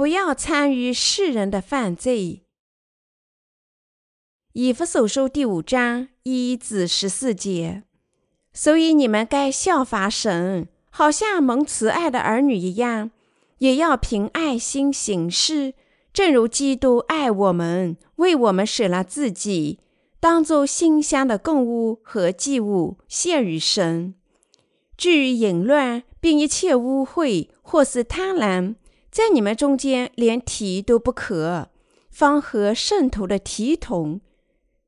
不要参与世人的犯罪。以弗所书第五章一至十四节。所以你们该效法神，好像蒙慈爱的儿女一样，也要凭爱心行事，正如基督爱我们，为我们舍了自己，当作馨香的供物和祭物献与神。至于淫乱，并一切污秽或是贪婪，在你们中间连提都不可，方和圣徒的体统。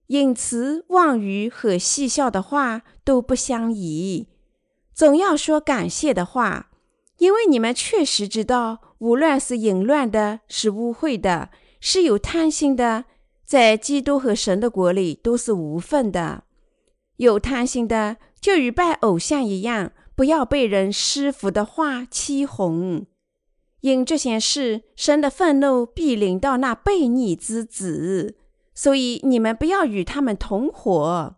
隐词妄语和嬉笑的话都不相宜，总要说感谢的话，因为你们确实知道，无论是淫乱的，是污秽的，是有贪心的，在基督和神的国里都是无份的。有贪心的，就与拜偶像一样，不要被人师傅的话欺哄。因这些事，神的愤怒必临到那悖逆之子。所以你们不要与他们同伙。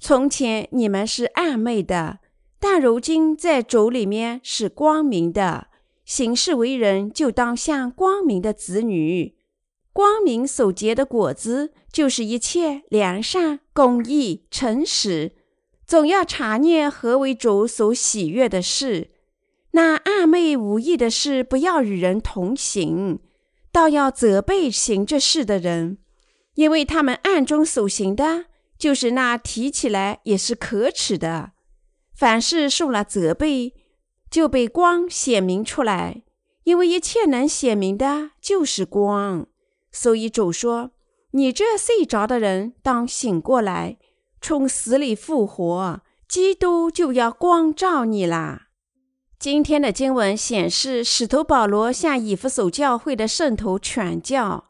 从前你们是暗昧的，但如今在主里面是光明的。行事为人就当像光明的子女。光明所结的果子，就是一切良善、公义、诚实。总要查念何为主所喜悦的事。那暗昧无益的事，不要与人同行，倒要责备行这事的人。因为他们暗中所行的，就是那提起来也是可耻的。凡事受了责备，就被光显明出来。因为一切能显明的，就是光。所以主说：“你这睡着的人，当醒过来，从死里复活，基督就要光照你啦。”今天的经文显示，使徒保罗向以弗所教会的圣徒传教。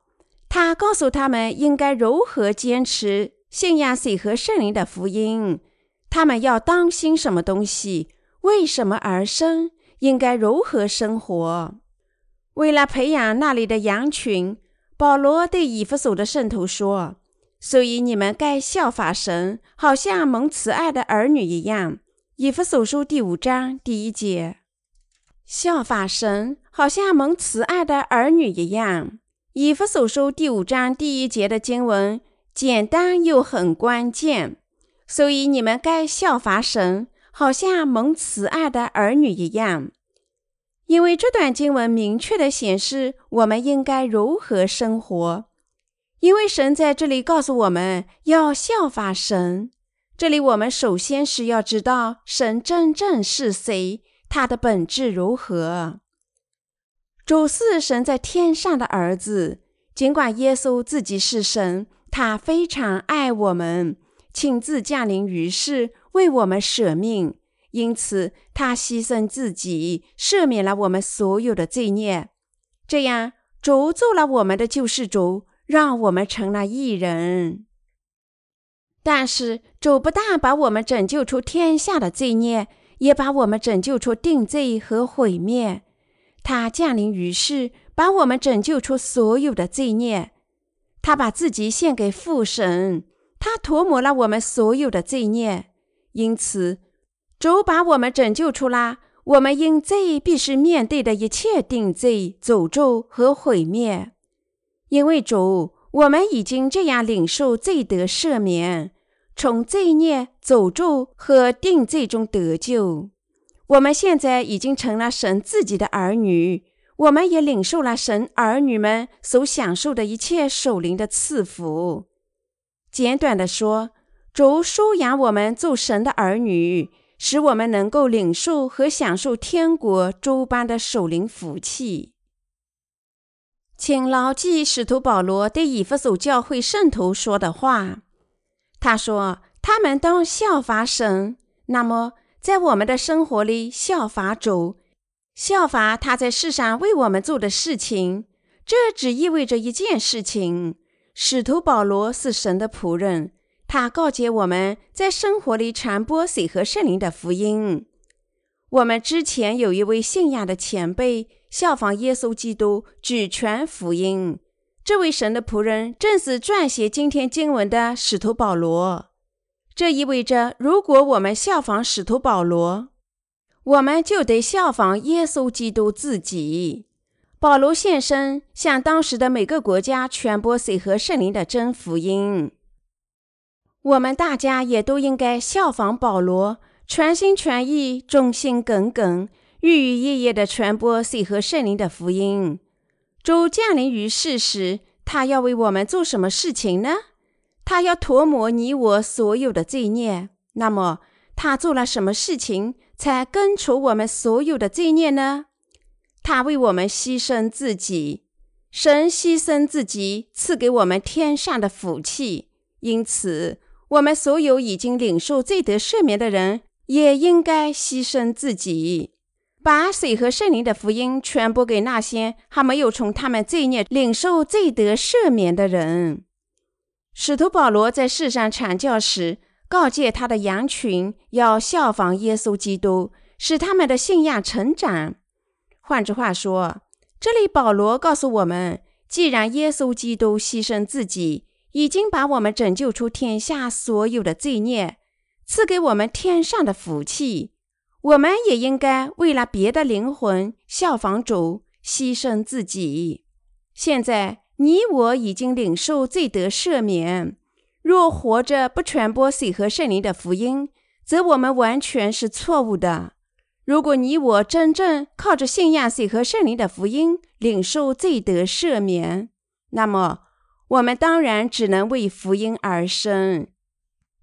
他告诉他们应该如何坚持信仰水和圣灵的福音，他们要当心什么东西，为什么而生，应该如何生活。为了培养那里的羊群，保罗对以弗所的圣徒说：“所以你们该效法神，好像蒙慈爱的儿女一样。”以弗所书第五章第一节：“效法神，好像蒙慈爱的儿女一样。”以弗所书第五章第一节的经文简单又很关键，所以你们该效法神，好像蒙慈爱的儿女一样。因为这段经文明确的显示我们应该如何生活。因为神在这里告诉我们要效法神。这里我们首先是要知道神真正是谁，他的本质如何。主是神在天上的儿子，尽管耶稣自己是神，他非常爱我们，亲自降临于世，为我们舍命，因此他牺牲自己，赦免了我们所有的罪孽。这样，主做了我们的救世主，让我们成了义人。但是，主不但把我们拯救出天下的罪孽，也把我们拯救出定罪和毁灭。他降临于世，把我们拯救出所有的罪孽。他把自己献给父神，他涂抹了我们所有的罪孽。因此，主把我们拯救出了我们因罪必须面对的一切定罪、诅咒和毁灭。因为主，我们已经这样领受罪得赦免，从罪孽、诅咒和定罪中得救。我们现在已经成了神自己的儿女，我们也领受了神儿女们所享受的一切守灵的赐福。简短的说，主收养我们做神的儿女，使我们能够领受和享受天国诸般的守灵福气。请牢记使徒保罗对以弗所教会圣徒说的话，他说：“他们当效法神。”那么。在我们的生活里效法主，效法他在世上为我们做的事情，这只意味着一件事情：使徒保罗是神的仆人，他告诫我们在生活里传播水和圣灵的福音。我们之前有一位信仰的前辈，效仿耶稣基督，举全福音。这位神的仆人正是撰写今天经文的使徒保罗。这意味着，如果我们效仿使徒保罗，我们就得效仿耶稣基督自己。保罗现身，向当时的每个国家传播水和圣灵的真福音。我们大家也都应该效仿保罗，全心全意、忠心耿耿、日日夜夜地传播水和圣灵的福音。主降临于世时，他要为我们做什么事情呢？他要涂抹你我所有的罪孽。那么，他做了什么事情才根除我们所有的罪孽呢？他为我们牺牲自己，神牺牲自己，赐给我们天上的福气。因此，我们所有已经领受罪得赦免的人，也应该牺牲自己，把水和圣灵的福音传播给那些还没有从他们罪孽领受罪得赦免的人。使徒保罗在世上传教时，告诫他的羊群要效仿耶稣基督，使他们的信仰成长。换句话说，这里保罗告诉我们：既然耶稣基督牺牲自己，已经把我们拯救出天下所有的罪孽，赐给我们天上的福气，我们也应该为了别的灵魂效仿主，牺牲自己。现在你我已经领受罪得赦免，若活着不传播水和圣灵的福音，则我们完全是错误的。如果你我真正靠着信仰水和圣灵的福音领受罪得赦免，那么我们当然只能为福音而生。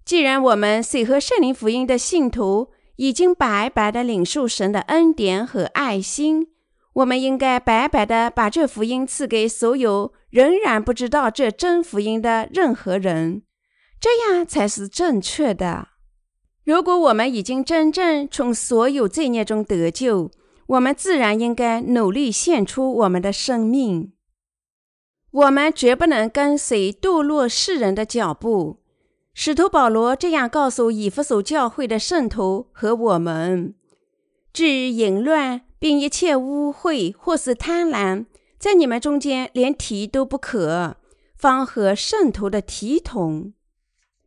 既然我们水和圣灵福音的信徒已经白白的领受神的恩典和爱心，我们应该白白的把这福音赐给所有仍然不知道这真福音的任何人，这样才是正确的。如果我们已经真正从所有罪孽中得救，我们自然应该努力献出我们的生命。我们绝不能跟随堕落世人的脚步。使徒保罗这样告诉以弗所教会的圣徒和我们：至于淫乱，并一切污秽或是贪婪，在你们中间连提都不可，方和圣徒的体统。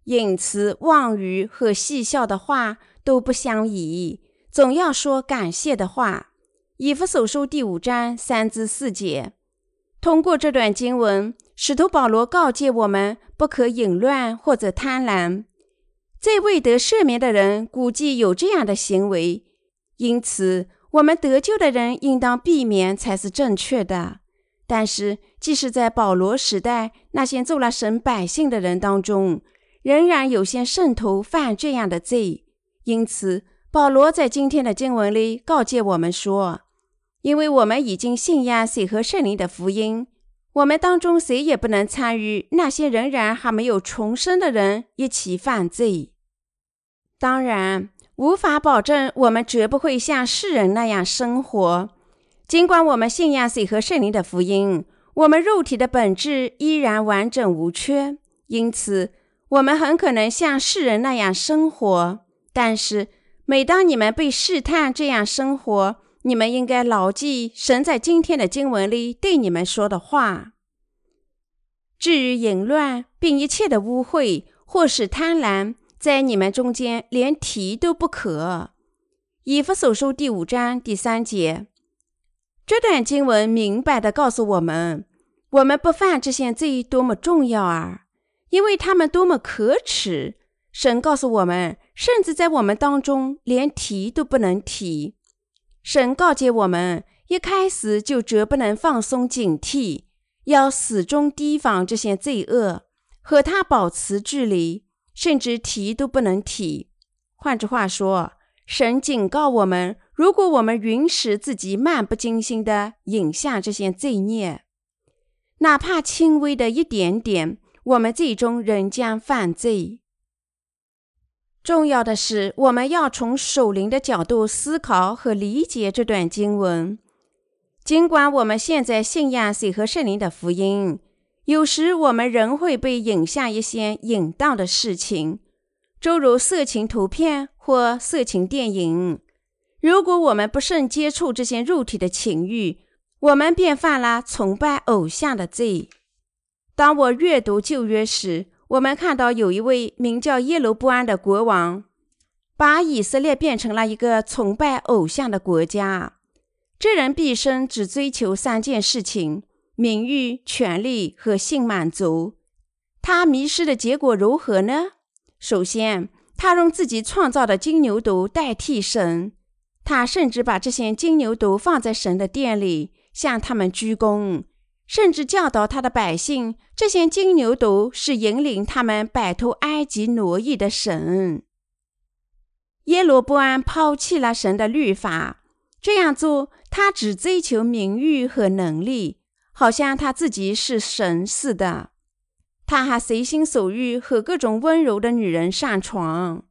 隐词妄语和戏笑的话都不相宜，总要说感谢的话。以弗所书第五章三至四节。通过这段经文，使徒保罗告诫我们不可淫乱或者贪婪。在未得赦免的人估计有这样的行为，因此我们得救的人应当避免才是正确的。但是，即使在保罗时代，那些做了神百姓的人当中，仍然有些圣徒犯这样的罪，因此保罗在今天的经文里告诫我们说：“因为我们已经信仰水和圣灵的福音，我们当中谁也不能参与那些仍然还没有重生的人一起犯罪。当然，无法保证我们绝不会像世人那样生活。尽管我们信仰水和圣灵的福音，我们肉体的本质依然完整无缺，因此。”我们很可能像世人那样生活，但是每当你们被试探这样生活，你们应该牢记神在今天的经文里对你们说的话。至于淫乱并一切的污秽或是贪婪，在你们中间连提都不可。以弗所书第五章第三节，这段经文明白的告诉我们，我们不犯这些罪多么重要啊！因为他们多么可耻！神告诉我们，甚至在我们当中连提都不能提。神告诫我们，一开始就绝不能放松警惕，要始终提防这些罪恶，和他保持距离，甚至提都不能提。换句话说，神警告我们：如果我们允许自己漫不经心地饮下这些罪孽，哪怕轻微的一点点，我们最终仍将犯罪。重要的是，我们要从守灵的角度思考和理解这段经文。尽管我们现在信仰水和圣灵的福音，有时我们仍会被引向一些淫荡的事情，诸如色情图片或色情电影。如果我们不慎接触这些肉体的情欲，我们便犯了崇拜偶像的罪。当我阅读旧约时，我们看到有一位名叫耶罗波安的国王，把以色列变成了一个崇拜偶像的国家。这人毕生只追求三件事情：名誉、权力和性满足。他迷失的结果如何呢？首先，他用自己创造的金牛犊代替神，他甚至把这些金牛犊放在神的殿里，向他们鞠躬。甚至教导他的百姓，这些金牛犊是引领他们摆脱埃及奴役的神。耶罗波安抛弃了神的律法，这样做，他只追求名誉和能力，好像他自己是神似的。他还随心所欲和各种温柔的女人上床。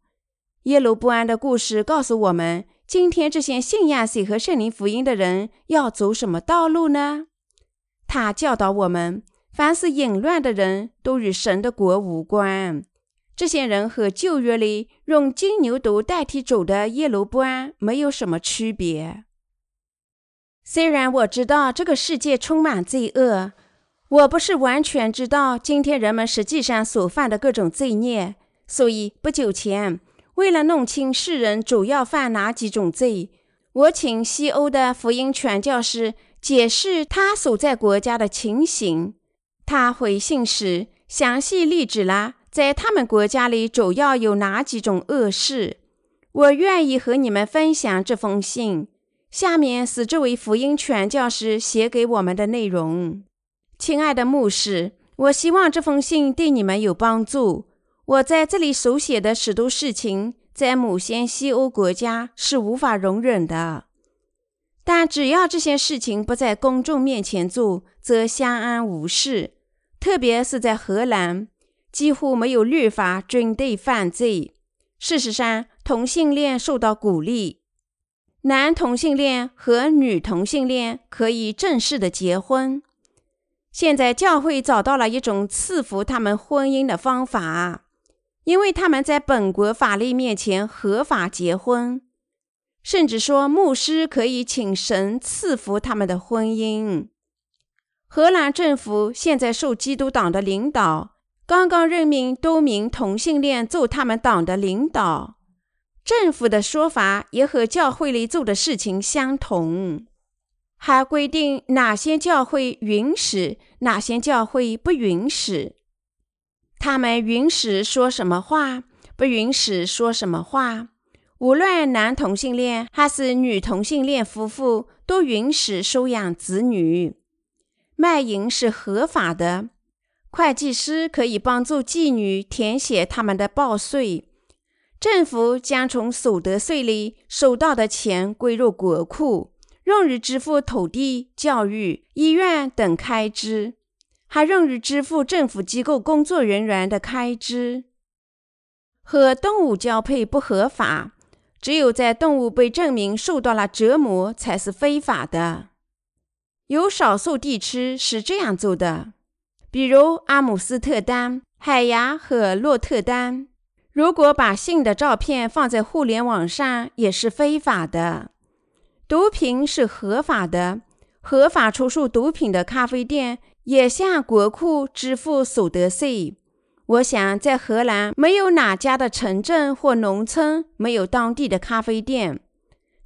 耶罗波安的故事告诉我们，今天这些信仰水和圣灵福音的人要走什么道路呢？他教导我们：凡是淫乱的人都与神的国无关。这些人和旧约里用金牛犊代替主的耶罗波安没有什么区别。虽然我知道这个世界充满罪恶，我不是完全知道今天人们实际上所犯的各种罪孽。所以不久前，为了弄清世人主要犯哪几种罪，我请西欧的福音传教士。解释他所在国家的情形。他回信时详细例指了在他们国家里主要有哪几种恶事。我愿意和你们分享这封信。下面是这位福音传教士写给我们的内容。亲爱的牧师，我希望这封信对你们有帮助。我在这里所写的许多事情，在某些西欧国家是无法容忍的。但只要这些事情不在公众面前做，则相安无事。特别是在荷兰，几乎没有律法针对犯罪。事实上，同性恋受到鼓励，男同性恋和女同性恋可以正式的结婚。现在教会找到了一种赐福他们婚姻的方法，因为他们在本国法律面前合法结婚。甚至说，牧师可以请神赐福他们的婚姻。荷兰政府现在受基督党的领导，刚刚任命多名同性恋做他们党的领导。政府的说法也和教会里做的事情相同，还规定哪些教会允许，哪些教会不允许。他们允许说什么话，不允许说什么话。无论男同性恋还是女同性恋夫妇，都允许收养子女。卖淫是合法的。会计师可以帮助妓女填写他们的报税。政府将从所得税里收到的钱归入国库，用于支付土地、教育、医院等开支，还用于支付政府机构工作人员的开支。和动物交配不合法。只有在动物被证明受到了折磨，才是非法的。有少数地区是这样做的，比如阿姆斯特丹、海牙和洛特丹。如果把性的照片放在互联网上，也是非法的。毒品是合法的，合法出售毒品的咖啡店也向国库支付所得税。我想，在荷兰没有哪家的城镇或农村没有当地的咖啡店。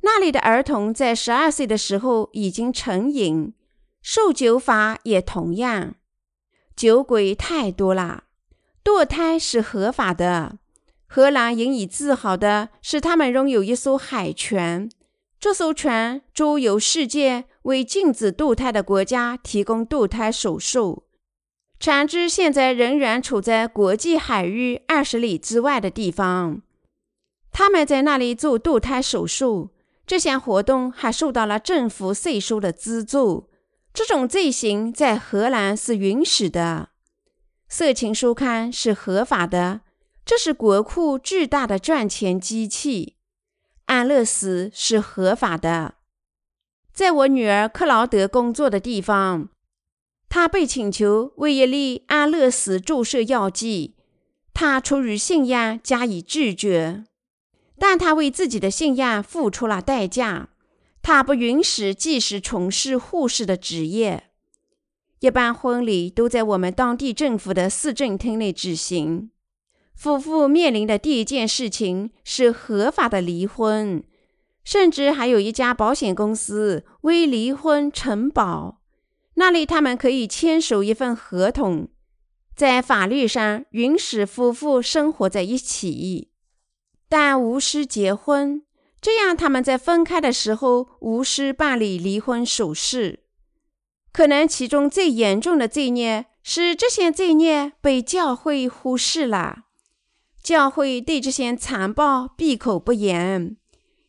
那里的儿童在十二岁的时候已经成瘾，受酒法也同样。酒鬼太多了。堕胎是合法的。荷兰引以自豪的是，他们拥有一艘海船，这艘船周游世界，为禁止堕胎的国家提供堕胎手术。船只现在仍然处在国际海域二十里之外的地方，他们在那里做堕胎手术。这项活动还受到了政府税收的资助。这种罪行在荷兰是允许的。色情书刊是合法的，这是国库巨大的赚钱机器。安乐死是合法的，在我女儿克劳德工作的地方。他被请求为一粒安乐死注射药剂，他出于信仰加以拒绝，但他为自己的信仰付出了代价。他不允许继续从事护士的职业。一般婚礼都在我们当地政府的市政厅内举行。夫妇面临的第一件事情是合法的离婚。甚至还有一家保险公司为离婚承保，那里他们可以签署一份合同，在法律上允许夫妇生活在一起，但无需结婚。这样，他们在分开的时候无需办理离婚手续。可能其中最严重的罪孽是这些罪孽被教会忽视了。教会对这些残暴闭口不言，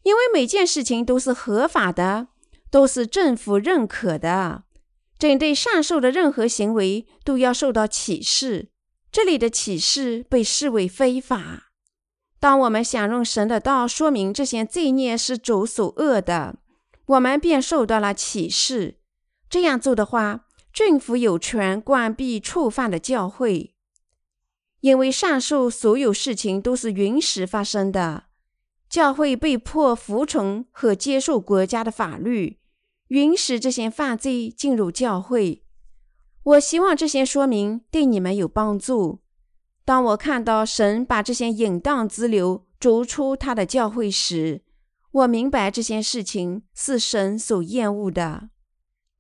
因为每件事情都是合法的，都是政府认可的。针对上述的任何行为都要受到启示，这里的启示被视为非法。当我们想用神的道说明这些罪孽是主所恶的，我们便受到了启示。这样做的话，政府有权关闭触犯的教会，因为上述所有事情都是允许发生的。教会被迫服从和接受国家的法律，允许这些犯罪进入教会。我希望这些说明对你们有帮助。当我看到神把这些淫荡之流逐出他的教会时，我明白这些事情是神所厌恶的。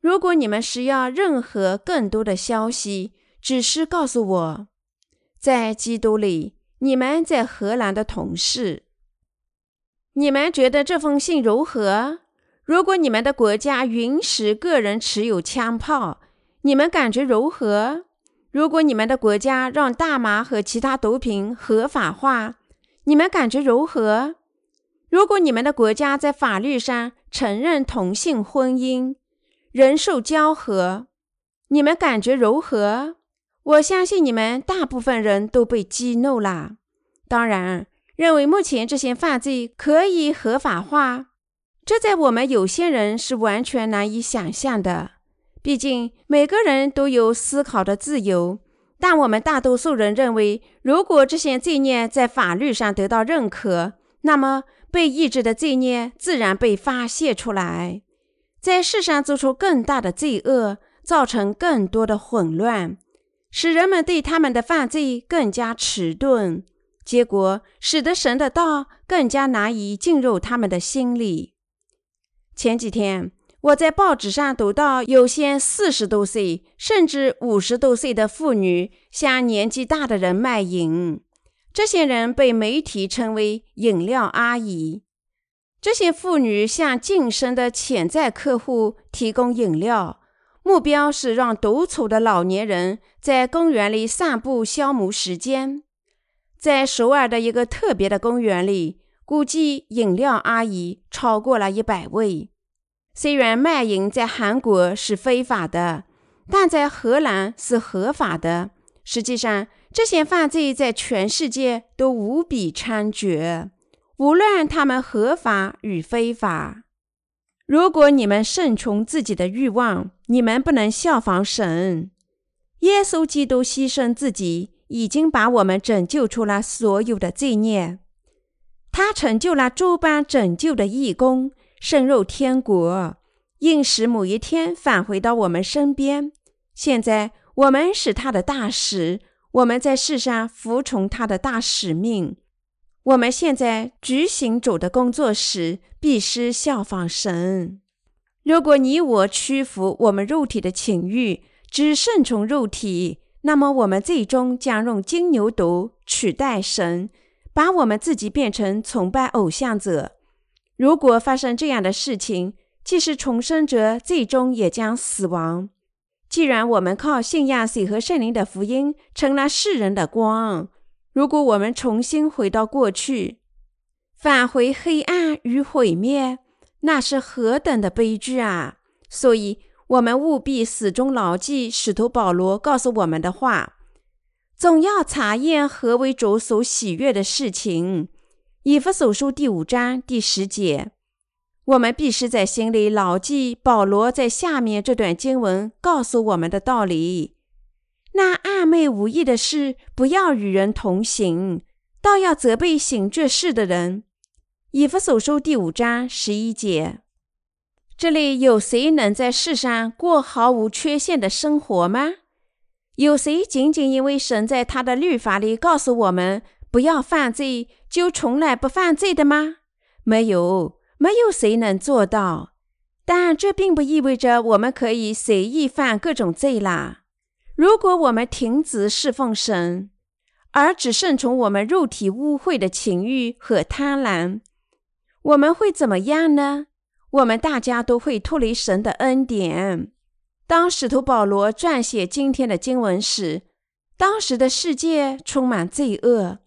如果你们需要任何更多的消息，只是告诉我，在基督里，你们在荷兰的同事，你们觉得这封信如何？如果你们的国家允许个人持有枪炮，你们感觉如何？如果你们的国家让大麻和其他毒品合法化，你们感觉如何？如果你们的国家在法律上承认同性婚姻、人兽交合，你们感觉如何？我相信你们大部分人都被激怒了。当然，认为目前这些犯罪可以合法化，这在我们有些人是完全难以想象的。毕竟每个人都有思考的自由，但我们大多数人认为，如果这些罪孽在法律上得到认可，那么被抑制的罪孽自然被发泄出来，在世上做出更大的罪恶，造成更多的混乱，使人们对他们的犯罪更加迟钝，结果使得神的道更加难以进入他们的心里。前几天。我在报纸上读到，有些四十多岁甚至五十多岁的妇女向年纪大的人卖淫。这些人被媒体称为“饮料阿姨”。这些妇女向晋升的潜在客户提供饮料，目标是让独处的老年人在公园里散步消磨时间。在首尔的一个特别的公园里，估计饮料阿姨超过了一百位。虽然卖淫在韩国是非法的，但在荷兰是合法的。实际上，这些犯罪在全世界都无比猖獗，无论他们合法与非法。如果你们顺从自己的欲望，你们不能效仿神。耶稣基督牺牲自己，已经把我们拯救出了所有的罪孽。他成就了诸般拯救的义工。深入天国，应使某一天返回到我们身边。现在我们是他的大使，我们在世上服从他的大使命。我们现在执行主的工作时，必须效仿神。如果你我屈服我们肉体的情欲，只顺从肉体，那么我们最终将用金牛犊取代神，把我们自己变成崇拜偶像者。如果发生这样的事情，即使重生者最终也将死亡。既然我们靠信仰水和圣灵的福音成了世人的光，如果我们重新回到过去，返回黑暗与毁灭，那是何等的悲剧啊！所以，我们务必始终牢记使徒保罗告诉我们的话：总要查验何为主所喜悦的事情。以弗所书第五章第十节，我们必须在心里牢记保罗在下面这段经文告诉我们的道理：那暧昧无益的事，不要与人同行，倒要责备行这事的人。以弗所书第五章十一节，这里有谁能在世上过毫无缺陷的生活吗？有谁仅仅因为神在他的律法里告诉我们？不要犯罪，就从来不犯罪的吗？没有，没有谁能做到。但这并不意味着我们可以随意犯各种罪啦。如果我们停止侍奉神，而只顺从我们肉体污秽的情欲和贪婪，我们会怎么样呢？我们大家都会脱离神的恩典。当使徒保罗撰写今天的经文时，当时的世界充满罪恶，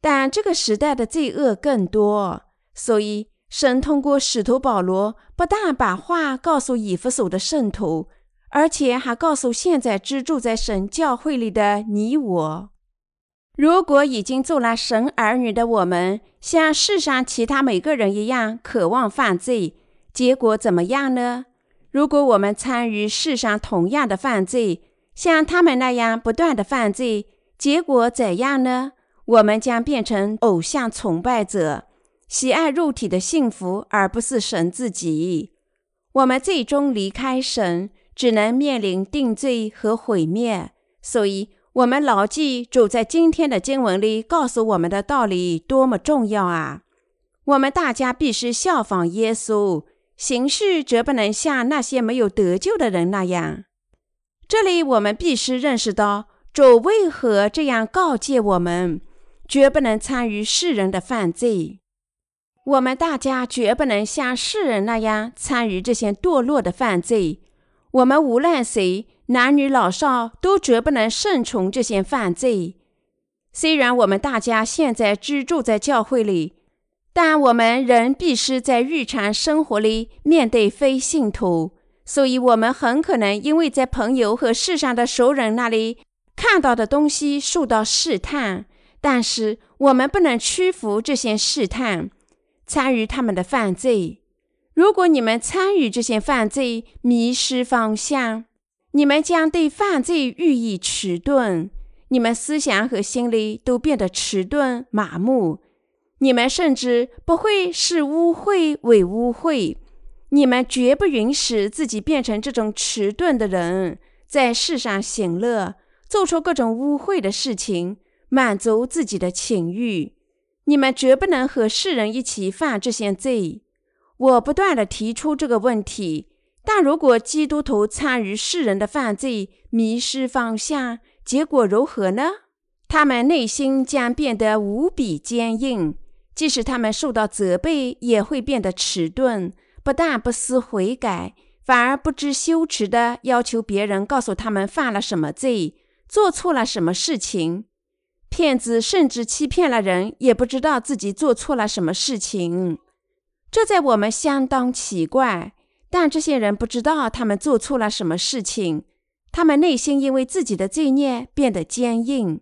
但这个时代的罪恶更多，所以。神通过使徒保罗，不但把话告诉以弗所的圣徒，而且还告诉现在居住在神教会里的你我：如果已经做了神儿女的我们，像世上其他每个人一样渴望犯罪，结果怎么样呢？如果我们参与世上同样的犯罪，像他们那样不断的犯罪，结果怎样呢？我们将变成偶像崇拜者。喜爱肉体的幸福，而不是神自己。我们最终离开神，只能面临定罪和毁灭。所以，我们牢记主在今天的经文里告诉我们的道理多么重要啊！我们大家必须效仿耶稣，行事则不能像那些没有得救的人那样。这里，我们必须认识到主为何这样告诫我们：绝不能参与世人的犯罪。我们大家绝不能像世人那样参与这些堕落的犯罪。我们无论谁，男女老少，都绝不能顺从这些犯罪。虽然我们大家现在居住在教会里，但我们仍必须在日常生活里面对非信徒，所以，我们很可能因为在朋友和世上的熟人那里看到的东西受到试探，但是我们不能屈服这些试探。参与他们的犯罪。如果你们参与这些犯罪，迷失方向，你们将对犯罪予以迟钝，你们思想和心理都变得迟钝麻木。你们甚至不会视污秽为污秽。你们绝不允许自己变成这种迟钝的人，在世上行乐，做出各种污秽的事情，满足自己的情欲。你们绝不能和世人一起犯这些罪。我不断地提出这个问题，但如果基督徒参与世人的犯罪，迷失方向，结果如何呢？他们内心将变得无比坚硬，即使他们受到责备，也会变得迟钝。不但不思悔改，反而不知羞耻地要求别人告诉他们犯了什么罪，做错了什么事情。骗子甚至欺骗了人，也不知道自己做错了什么事情，这在我们相当奇怪。但这些人不知道他们做错了什么事情，他们内心因为自己的罪孽变得坚硬。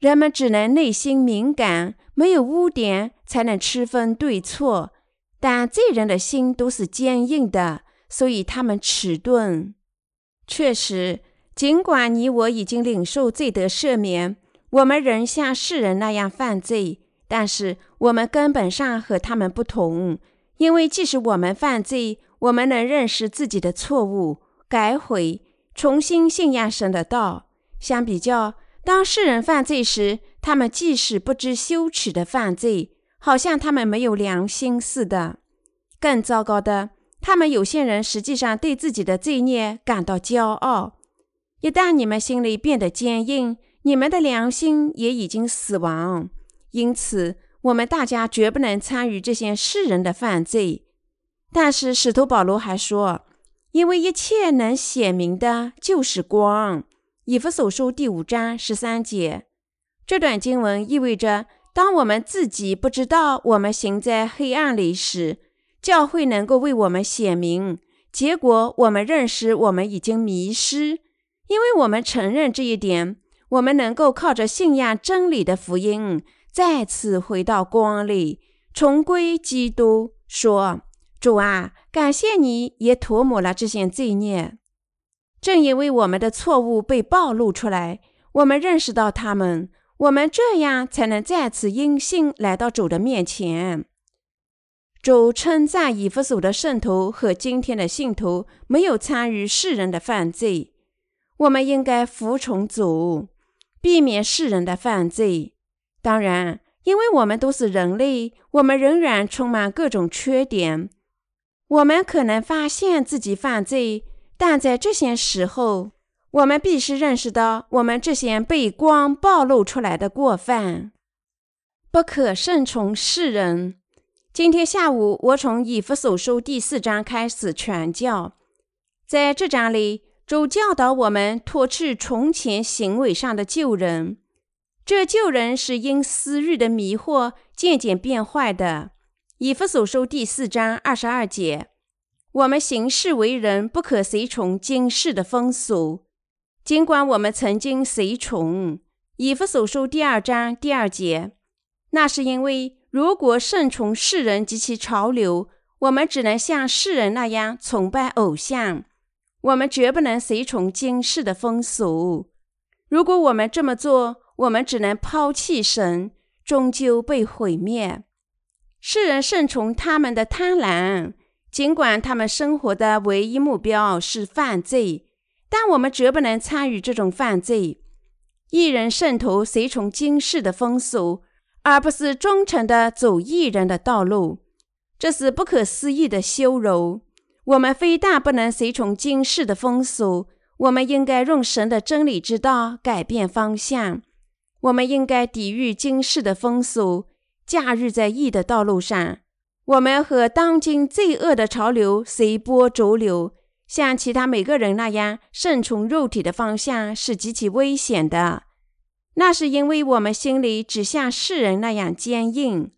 人们只能内心敏感，没有污点，才能区分对错。但罪人的心都是坚硬的，所以他们迟钝。确实，尽管你我已经领受罪得赦免。我们仍像世人那样犯罪，但是我们根本上和他们不同，因为即使我们犯罪，我们能认识自己的错误，改悔，重新信仰神的道。相比较，当世人犯罪时，他们即使不知羞耻的犯罪，好像他们没有良心似的。更糟糕的，他们有些人实际上对自己的罪孽感到骄傲。一旦你们心里变得坚硬，你们的良心也已经死亡，因此我们大家绝不能参与这些世人的犯罪。但是使徒保罗还说：“因为一切能显明的，就是光。”以弗所书第五章十三节。这段经文意味着，当我们自己不知道我们行在黑暗里时，教会能够为我们显明。结果，我们认识我们已经迷失，因为我们承认这一点。我们能够靠着信仰真理的福音，再次回到光里，重归基督。说：“主啊，感谢你也涂抹了这些罪孽。正因为我们的错误被暴露出来，我们认识到他们，我们这样才能再次因信来到主的面前。”主称赞以弗所的圣徒和今天的信徒没有参与世人的犯罪。我们应该服从主。避免世人的犯罪。当然，因为我们都是人类，我们仍然充满各种缺点。我们可能发现自己犯罪，但在这些时候，我们必须认识到我们这些被光暴露出来的过犯，不可顺从世人。今天下午，我从以弗所书第四章开始传教，在这章里，主教导我们脱去从前行为上的旧人。这旧人是因私欲的迷惑渐渐变坏的。以弗所书第四章二十二节，我们行事为人不可随从今世的风俗，尽管我们曾经随从。以弗所书第二章第二节，那是因为如果顺从世人及其潮流，我们只能像世人那样崇拜偶像，我们绝不能随从今世的风俗。如果我们这么做，我们只能抛弃神，终究被毁灭。世人顺从他们的贪婪，尽管他们生活的唯一目标是犯罪，但我们绝不能参与这种犯罪。一人渗透随从今世的风俗，而不是忠诚的走一人的道路，这是不可思议的羞辱。我们非但不能随从今世的风俗，我们应该用神的真理之道改变方向。我们应该抵御今世的风俗，驾驭在义的道路上。我们和当今罪恶的潮流随波逐流，像其他每个人那样顺从肉体的方向是极其危险的。那是因为我们心里只像世人那样坚硬。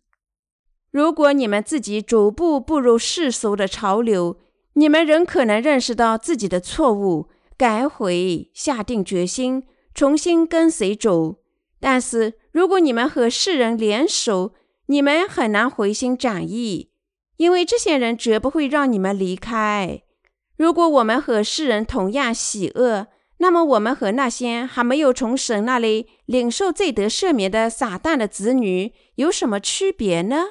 如果你们自己逐步步入世俗的潮流，你们仍可能认识到自己的错误，改悔，下定决心，重新跟随主。但是如果你们和世人联手，你们很难回心转意，因为这些人绝不会让你们离开。如果我们和世人同样喜恶，那么我们和那些还没有从神那里领受罪得赦免的撒旦的子女有什么区别呢？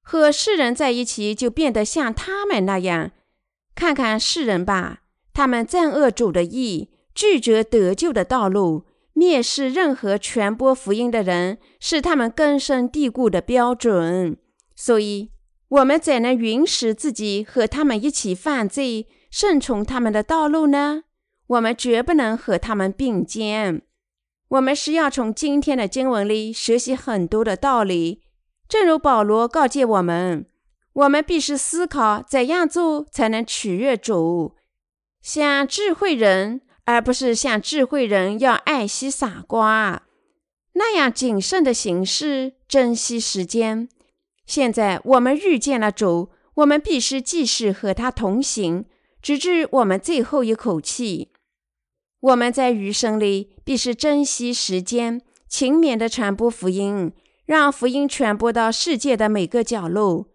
和世人在一起，就变得像他们那样。看看世人吧，他们憎恶主的义，拒绝得救的道路。蔑视任何传播福音的人是他们根深蒂固的标准，所以我们怎能允许自己和他们一起犯罪、顺从他们的道路呢？我们绝不能和他们并肩。我们是要从今天的经文里学习很多的道理，正如保罗告诫我们：我们必须思考怎样做才能取悦主，像智慧人。而不是像智慧人要爱惜傻瓜那样谨慎的行事，珍惜时间。现在我们遇见了主，我们必须继续和他同行，直至我们最后一口气。我们在余生里必须珍惜时间，勤勉地传播福音，让福音传播到世界的每个角落。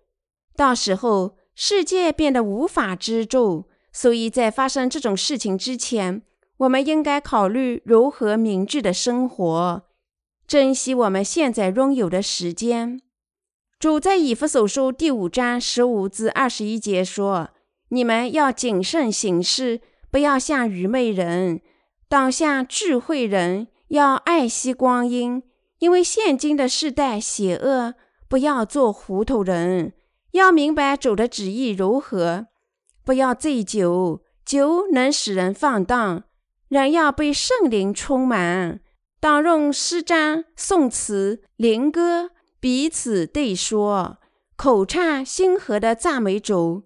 到时候，世界变得无法支住，所以在发生这种事情之前。我们应该考虑如何明智的生活，珍惜我们现在拥有的时间。主在以弗所书第五章十五至二十一节说：“你们要谨慎行事，不要像愚昧人，当像智慧人，要爱惜光阴，因为现今的世代邪恶。不要做糊涂人，要明白主的旨意如何。不要醉酒，酒能使人放荡。”人要被圣灵充满，当用诗章、颂词、灵歌彼此对说，口唱心和的赞美主。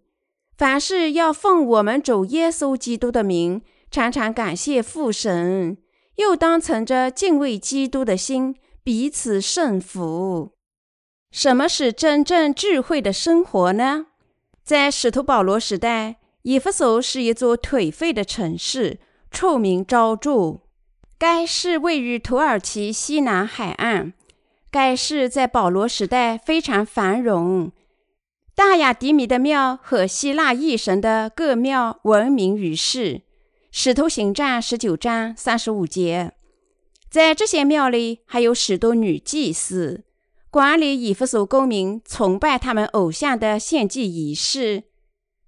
凡事要奉我们主耶稣基督的名，常常感谢父神。又当存着敬畏基督的心，彼此顺服。什么是真正智慧的生活呢？在使徒保罗时代，以弗所是一座颓废的城市。臭名昭著。该市位于土耳其西南海岸。该市在保罗时代非常繁荣。大雅迪米的庙和希腊异神的各庙闻名于世。使徒行传十九章三十五节，在这些庙里还有许多女祭司，管理以弗所公民崇拜他们偶像的献祭仪式。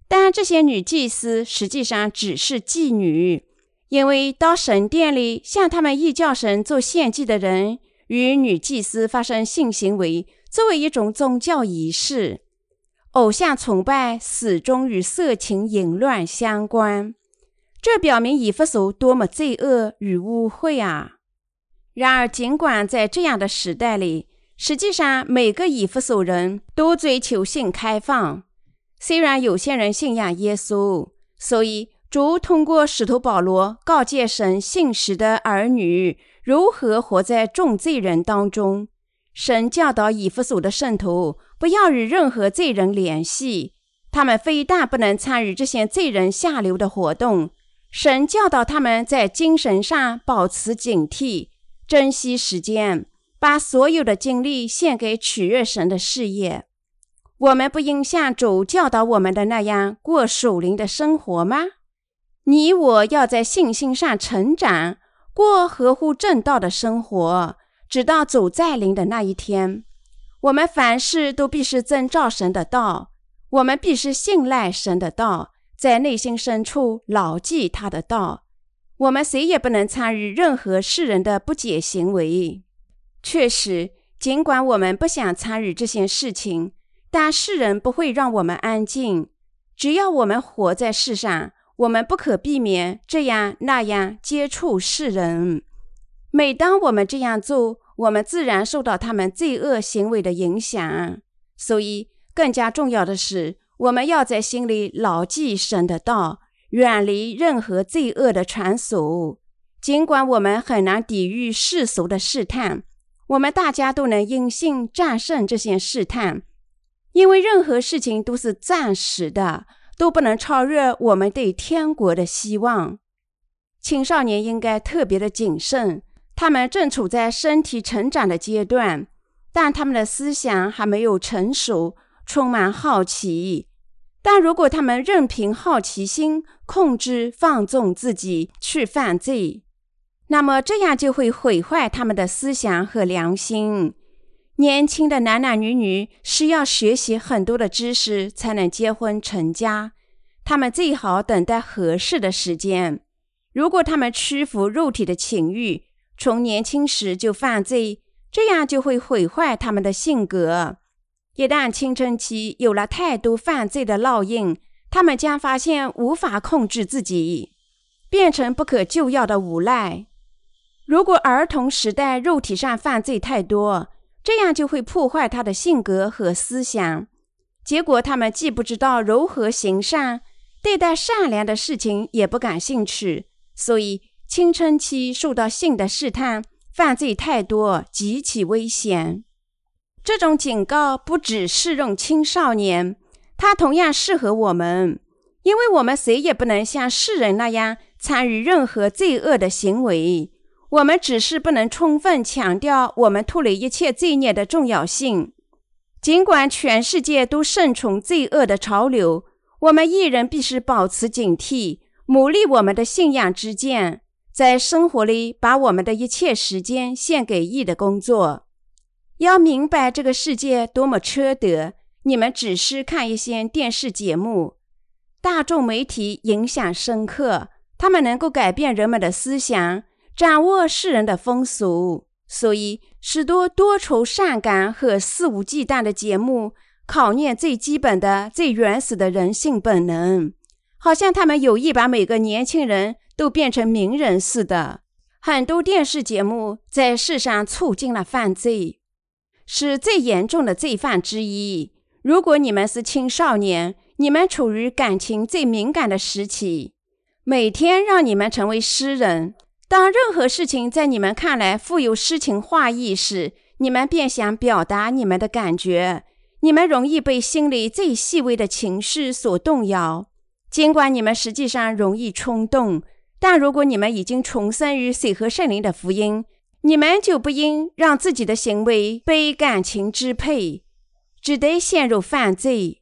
但这些女祭司实际上只是妓女。因为到神殿里向他们异教神做献祭的人，与女祭司发生性行为，作为一种宗教仪式。偶像崇拜始终与色情淫乱相关，这表明以弗所多么罪恶与污秽啊！然而，尽管在这样的时代里，实际上每个以弗所人都追求性开放。虽然有些人信仰耶稣，所以主通过使徒保罗告诫神信实的儿女。如何活在众罪人当中？神教导以弗所的圣徒不要与任何罪人联系，他们非但不能参与这些罪人下流的活动，神教导他们在精神上保持警惕，珍惜时间，把所有的精力献给取悦神的事业。我们不应像主教导我们的那样过属灵的生活吗？你我要在信心上成长。过合乎正道的生活，直到主再临的那一天。我们凡事都必是遵照神的道，我们必是信赖神的道，在内心深处牢记他的道。我们谁也不能参与任何世人的不解行为。确实，尽管我们不想参与这些事情，但世人不会让我们安静。只要我们活在世上。我们不可避免这样那样接触世人。每当我们这样做，我们自然受到他们罪恶行为的影响。所以，更加重要的是，我们要在心里牢记神的道，远离任何罪恶的传俗。尽管我们很难抵御世俗的试探，我们大家都能因信战胜这些试探，因为任何事情都是暂时的。都不能超越我们对天国的希望。青少年应该特别的谨慎，他们正处在身体成长的阶段，但他们的思想还没有成熟，充满好奇。但如果他们任凭好奇心控制、放纵自己去犯罪，那么这样就会毁坏他们的思想和良心。年轻的男男女女是要学习很多的知识才能结婚成家，他们最好等待合适的时间。如果他们屈服肉体的情欲，从年轻时就犯罪，这样就会毁坏他们的性格。一旦青春期有了太多犯罪的烙印，他们将发现无法控制自己，变成不可救药的无赖。如果儿童时代肉体上犯罪太多，这样就会破坏他的性格和思想，结果他们既不知道如何行善，对待善良的事情也不感兴趣，所以青春期受到性的试探，犯罪太多，极其危险。这种警告不只适用青少年，它同样适合我们，因为我们谁也不能像世人那样参与任何罪恶的行为。我们只是不能充分强调我们脱离一切罪孽的重要性。尽管全世界都顺从罪恶的潮流，我们一人必须保持警惕，磨砺我们的信仰之剑，在生活里把我们的一切时间献给义的工作。要明白这个世界多么缺德，你们只是看一些电视节目，大众媒体影响深刻，他们能够改变人们的思想。掌握世人的风俗，所以许多多愁善感和肆无忌惮的节目考验最基本的、最原始的人性本能，好像他们有意把每个年轻人都变成名人似的。很多电视节目在世上促进了犯罪，是最严重的罪犯之一。如果你们是青少年，你们处于感情最敏感的时期，每天让你们成为诗人。当任何事情在你们看来富有诗情画意时，你们便想表达你们的感觉。你们容易被心里最细微的情绪所动摇，尽管你们实际上容易冲动。但如果你们已经重生于水和圣灵的福音，你们就不应让自己的行为被感情支配，只得陷入犯罪。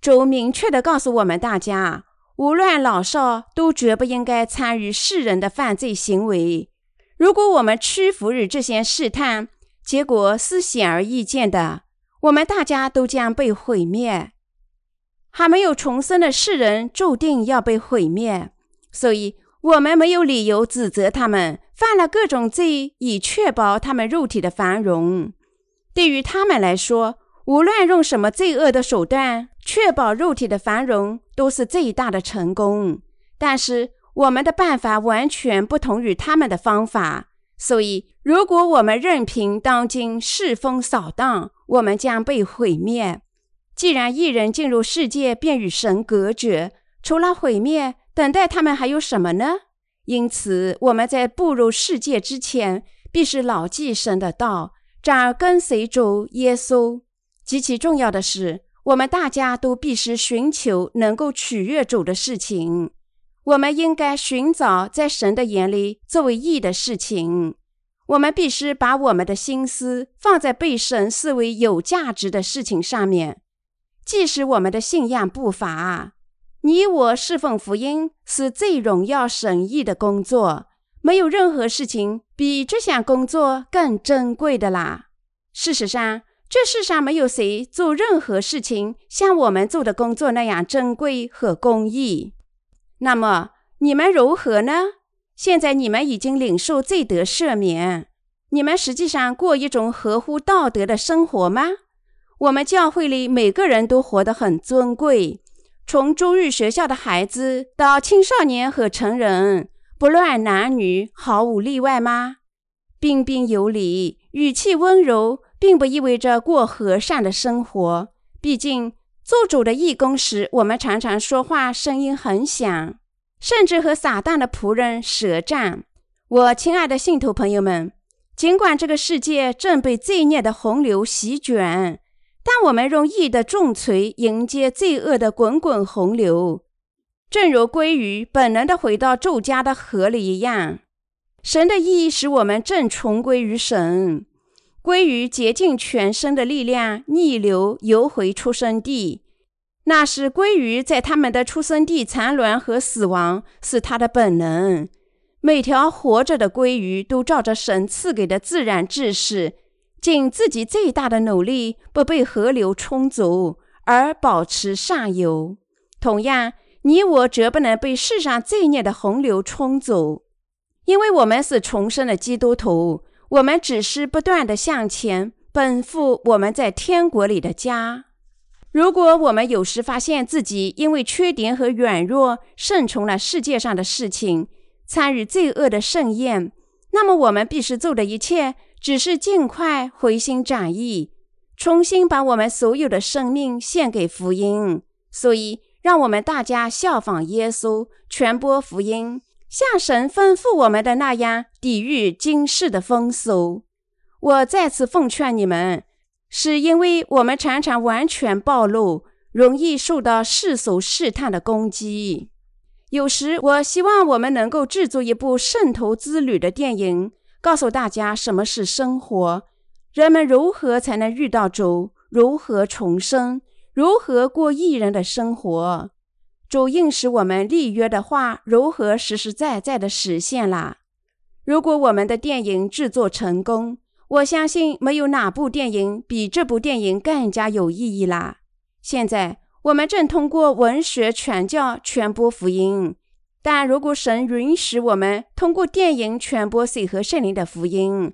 主明确地告诉我们大家。无论老少，都绝不应该参与世人的犯罪行为。如果我们屈服于这些试探，结果是显而易见的：我们大家都将被毁灭。还没有重生的世人注定要被毁灭，所以我们没有理由指责他们，犯了各种罪，以确保他们肉体的繁荣。对于他们来说，无论用什么罪恶的手段确保肉体的繁荣，都是最大的成功。但是我们的办法完全不同于他们的方法，所以如果我们任凭当今世风扫荡，我们将被毁灭。既然一人进入世界便与神隔绝，除了毁灭，等待他们还有什么呢？因此，我们在步入世界之前，必是牢记神的道，转而跟随主耶稣。极其重要的是，我们大家都必须寻求能够取悦主的事情。我们应该寻找在神的眼里作为义的事情。我们必须把我们的心思放在被神视为有价值的事情上面。即使我们的信仰不乏，你我侍奉福音是最荣耀神意的工作，没有任何事情比这项工作更珍贵的啦。事实上，这世上没有谁做任何事情像我们做的工作那样珍贵和公义。那么你们如何呢？现在你们已经领受罪得赦免，你们实际上过一种合乎道德的生活吗？我们教会里每个人都活得很尊贵，从中日学校的孩子到青少年和成人，不论男女，毫无例外吗？彬彬有礼，语气温柔，并不意味着过和善的生活。毕竟。做主的义工时，我们常常说话声音很响，甚至和撒旦的仆人舌战。我亲爱的信徒朋友们，尽管这个世界正被罪孽的洪流席卷，但我们用义的重锤迎接罪恶的滚滚洪流，正如鲑鱼本能的回到咒家的河里一样。神的意义使我们正重归于神。鲑鱼竭尽全身的力量逆流游回出生地，那是鲑鱼在他们的出生地产卵和死亡是它的本能。每条活着的鲑鱼都照着神赐给的自然秩序，尽自己最大的努力不被河流冲走而保持上游。同样，你我则不能被世上罪孽的洪流冲走，因为我们是重生的基督徒。我们只是不断的向前奔赴我们在天国里的家。如果我们有时发现自己因为缺点和软弱顺从了世界上的事情，参与罪恶的盛宴，那么我们必须做的一切只是尽快回心转意，重新把我们所有的生命献给福音。所以，让我们大家效仿耶稣，传播福音。像神吩咐我们的那样，抵御今世的风俗。我再次奉劝你们，是因为我们常常完全暴露，容易受到世俗试探的攻击。有时，我希望我们能够制作一部圣徒之旅的电影，告诉大家什么是生活，人们如何才能遇到主，如何重生，如何过艺人的生活。主应使我们立约的话，如何实实在在的实现了？如果我们的电影制作成功，我相信没有哪部电影比这部电影更加有意义啦。现在我们正通过文学传教传播福音，但如果神允许我们通过电影传播水和圣灵的福音，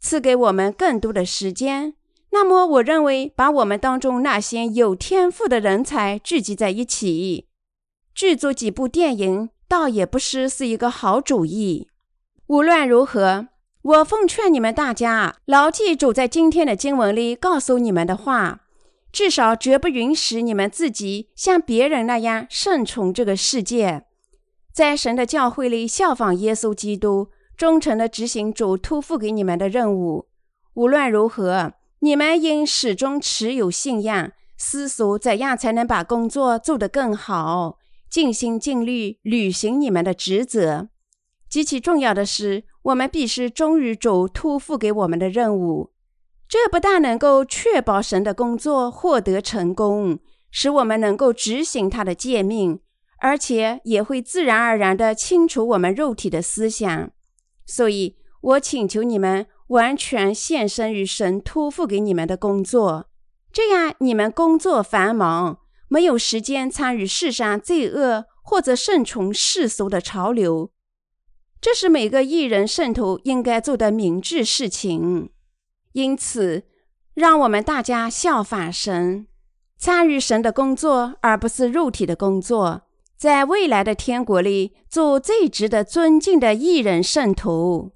赐给我们更多的时间，那么我认为把我们当中那些有天赋的人才聚集在一起。制作几部电影，倒也不失是一个好主意。无论如何，我奉劝你们大家牢记主在今天的经文里告诉你们的话，至少绝不允许你们自己像别人那样顺从这个世界，在神的教会里效仿耶稣基督，忠诚地执行主托付给你们的任务。无论如何，你们应始终持有信仰，思索怎样才能把工作做得更好。尽心尽力履行你们的职责。极其重要的是，我们必须忠于主托付给我们的任务。这不但能够确保神的工作获得成功，使我们能够执行他的诫命，而且也会自然而然地清除我们肉体的思想。所以，我请求你们完全献身于神托付给你们的工作，这样你们工作繁忙。没有时间参与世上罪恶，或者顺从世俗的潮流。这是每个艺人圣徒应该做的明智事情。因此，让我们大家效法神，参与神的工作，而不是肉体的工作，在未来的天国里做最值得尊敬的艺人圣徒。